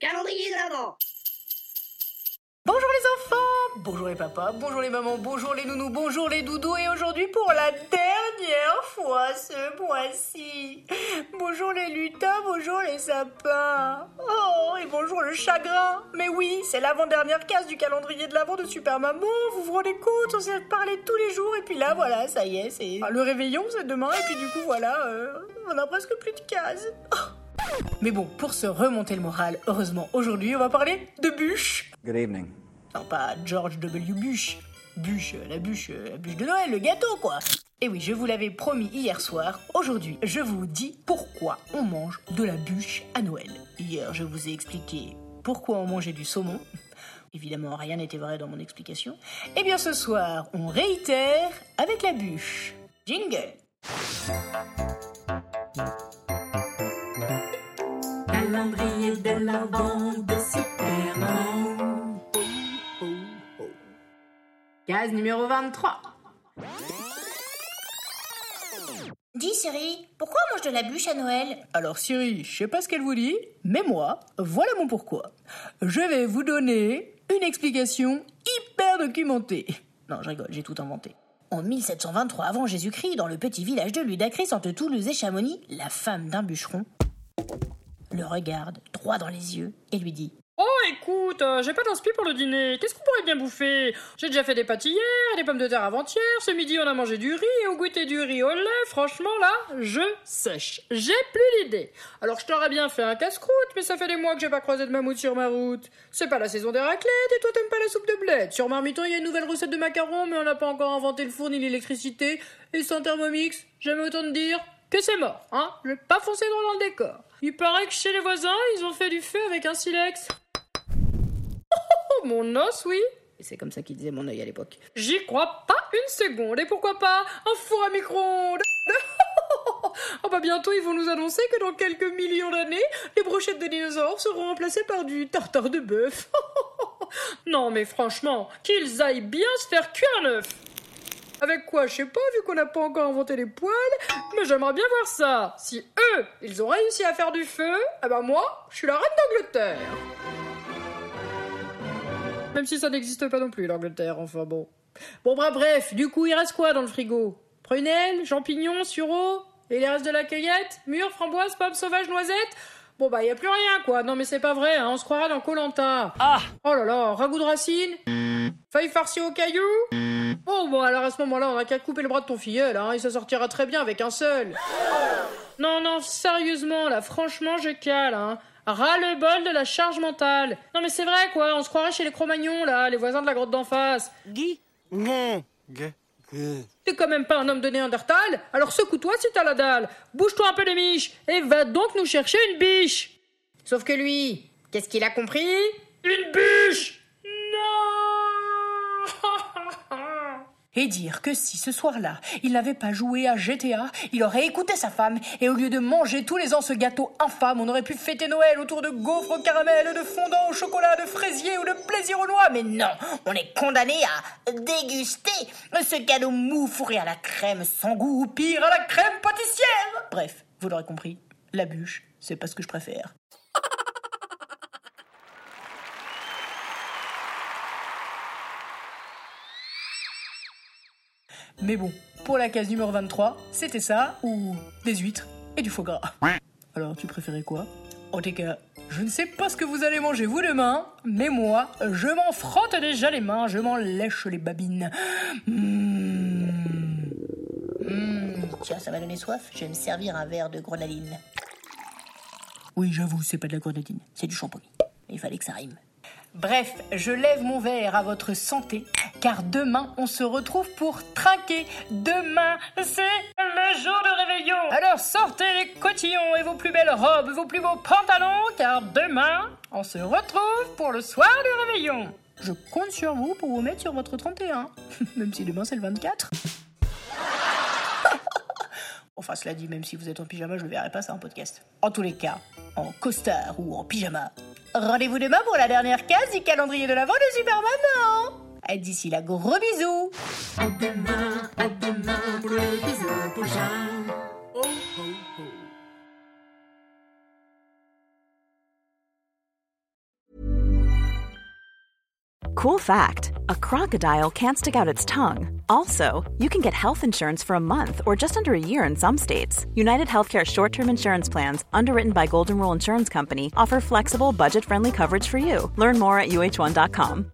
Calendrier de l'Avent. Bonjour les enfants, bonjour les papas, bonjour les mamans, bonjour les nounous, bonjour les doudous et aujourd'hui pour la dernière fois ce mois-ci. Bonjour les lutins, bonjour les sapins. Oh, et bonjour le chagrin. Mais oui, c'est l'avant-dernière case du calendrier de l'avant de Super Maman. Vous vous rendez compte, on s'est parlé tous les jours et puis là voilà, ça y est, c'est le réveillon, c'est demain et puis du coup voilà, euh, on a presque plus de cases. Oh. Mais bon, pour se remonter le moral, heureusement aujourd'hui on va parler de bûches. Good evening. Non, pas George W. Bush. Bûche, la bûche, la bûche de Noël, le gâteau, quoi. Et oui, je vous l'avais promis hier soir. Aujourd'hui, je vous dis pourquoi on mange de la bûche à Noël. Hier, je vous ai expliqué pourquoi on mangeait du saumon. Évidemment, rien n'était vrai dans mon explication. Eh bien, ce soir, on réitère avec la bûche. Jingle. Calendrier de de Super Maman. Case numéro 23. Dis Siri, pourquoi on mange de la bûche à Noël? Alors Siri, je sais pas ce qu'elle vous dit, mais moi, voilà mon pourquoi. Je vais vous donner une explication hyper documentée. Non, je rigole, j'ai tout inventé. En 1723 avant Jésus-Christ, dans le petit village de Ludacris entre Toulouse et Chamonix, la femme d'un bûcheron le regarde droit dans les yeux et lui dit Oh, écoute, euh, j'ai pas d'inspi pour le dîner. Qu'est-ce qu'on pourrait bien bouffer? J'ai déjà fait des pâtes hier, des pommes de terre avant-hier. Ce midi, on a mangé du riz et au goûter du riz au lait. Franchement, là, je sèche. J'ai plus l'idée. Alors, je t'aurais bien fait un casse-croûte, mais ça fait des mois que j'ai pas croisé de mammouth sur ma route. C'est pas la saison des raclettes et toi, t'aimes pas la soupe de bled. Sur Marmiton, il y a une nouvelle recette de macarons, mais on n'a pas encore inventé le four ni l'électricité. Et sans Thermomix, j'aime autant te dire que c'est mort, hein Je vais pas foncer droit dans le décor. Il paraît que chez les voisins, ils ont fait du feu avec un silex. Oh, mon os, oui. C'est comme ça qu'il disait mon œil à l'époque. J'y crois pas une seconde. Et pourquoi pas un four à micro-ondes? Oh bah bientôt ils vont nous annoncer que dans quelques millions d'années, les brochettes de dinosaures seront remplacées par du tartare de bœuf. non mais franchement, qu'ils aillent bien se faire cuire un œuf. Avec quoi, je sais pas, vu qu'on n'a pas encore inventé les poêles, mais j'aimerais bien voir ça. Si eux, ils ont réussi à faire du feu, eh ben moi, je suis la reine d'Angleterre. Même si ça n'existe pas non plus, l'Angleterre, enfin bon. Bon, bah bref, du coup, il reste quoi dans le frigo? Prunelles, champignons, sureau Et les restes de la cueillette? Mûres, framboises, pommes sauvages, noisettes? Bon, bah, y a plus rien, quoi. Non, mais c'est pas vrai, hein, on se croira dans Colanta. Ah Oh là là, ragoût de racine Feuilles farcies au caillou Oh, bon, alors à ce moment-là, on a qu'à couper le bras de ton filleul, hein, et ça sortira très bien avec un seul. Non, non, sérieusement, là, franchement, je cale, hein. Ras-le-bol de la charge mentale. Non, mais c'est vrai, quoi, on se croirait chez les Cro-Magnons, là, les voisins de la grotte d'en face. Guy T'es quand même pas un homme de Néandertal Alors secoue-toi si t'as la dalle. Bouge-toi un peu les miches et va donc nous chercher une biche. Sauf que lui, qu'est-ce qu'il a compris? Une bûche Et dire que si ce soir-là, il n'avait pas joué à GTA, il aurait écouté sa femme, et au lieu de manger tous les ans ce gâteau infâme, on aurait pu fêter Noël autour de gaufres au caramel, de fondant au chocolat, de fraisier ou de plaisir aux noix. Mais non, on est condamné à déguster ce cadeau mou fourré à la crème sans goût, ou pire, à la crème pâtissière. Bref, vous l'aurez compris, la bûche, c'est pas ce que je préfère. Mais bon, pour la case numéro 23, c'était ça, ou des huîtres et du foie gras. Alors, tu préférais quoi? En tout cas, je ne sais pas ce que vous allez manger vous demain, mais moi, je m'en frotte déjà les mains, je m'en lèche les babines. Mmh. Mmh, Tiens, ça m'a donné soif, je vais me servir un verre de grenadine. Oui, j'avoue, c'est pas de la grenadine, c'est du shampoing. Il fallait que ça rime. Bref, je lève mon verre à votre santé, car demain on se retrouve pour trinquer. Demain, c'est le jour de réveillon. Alors sortez les cotillons et vos plus belles robes, vos plus beaux pantalons, car demain on se retrouve pour le soir du réveillon. Je compte sur vous pour vous mettre sur votre 31, même si demain c'est le 24. Enfin, cela dit, même si vous êtes en pyjama, je ne verrai pas ça en podcast. En tous les cas, en costard ou en pyjama. Rendez-vous demain pour la dernière case du calendrier de l'avant de Super Maman. Et D'ici là, gros bisous. Cool fact a crocodile can't stick out its tongue. Also, you can get health insurance for a month or just under a year in some states. United Healthcare short term insurance plans, underwritten by Golden Rule Insurance Company, offer flexible, budget friendly coverage for you. Learn more at uh1.com.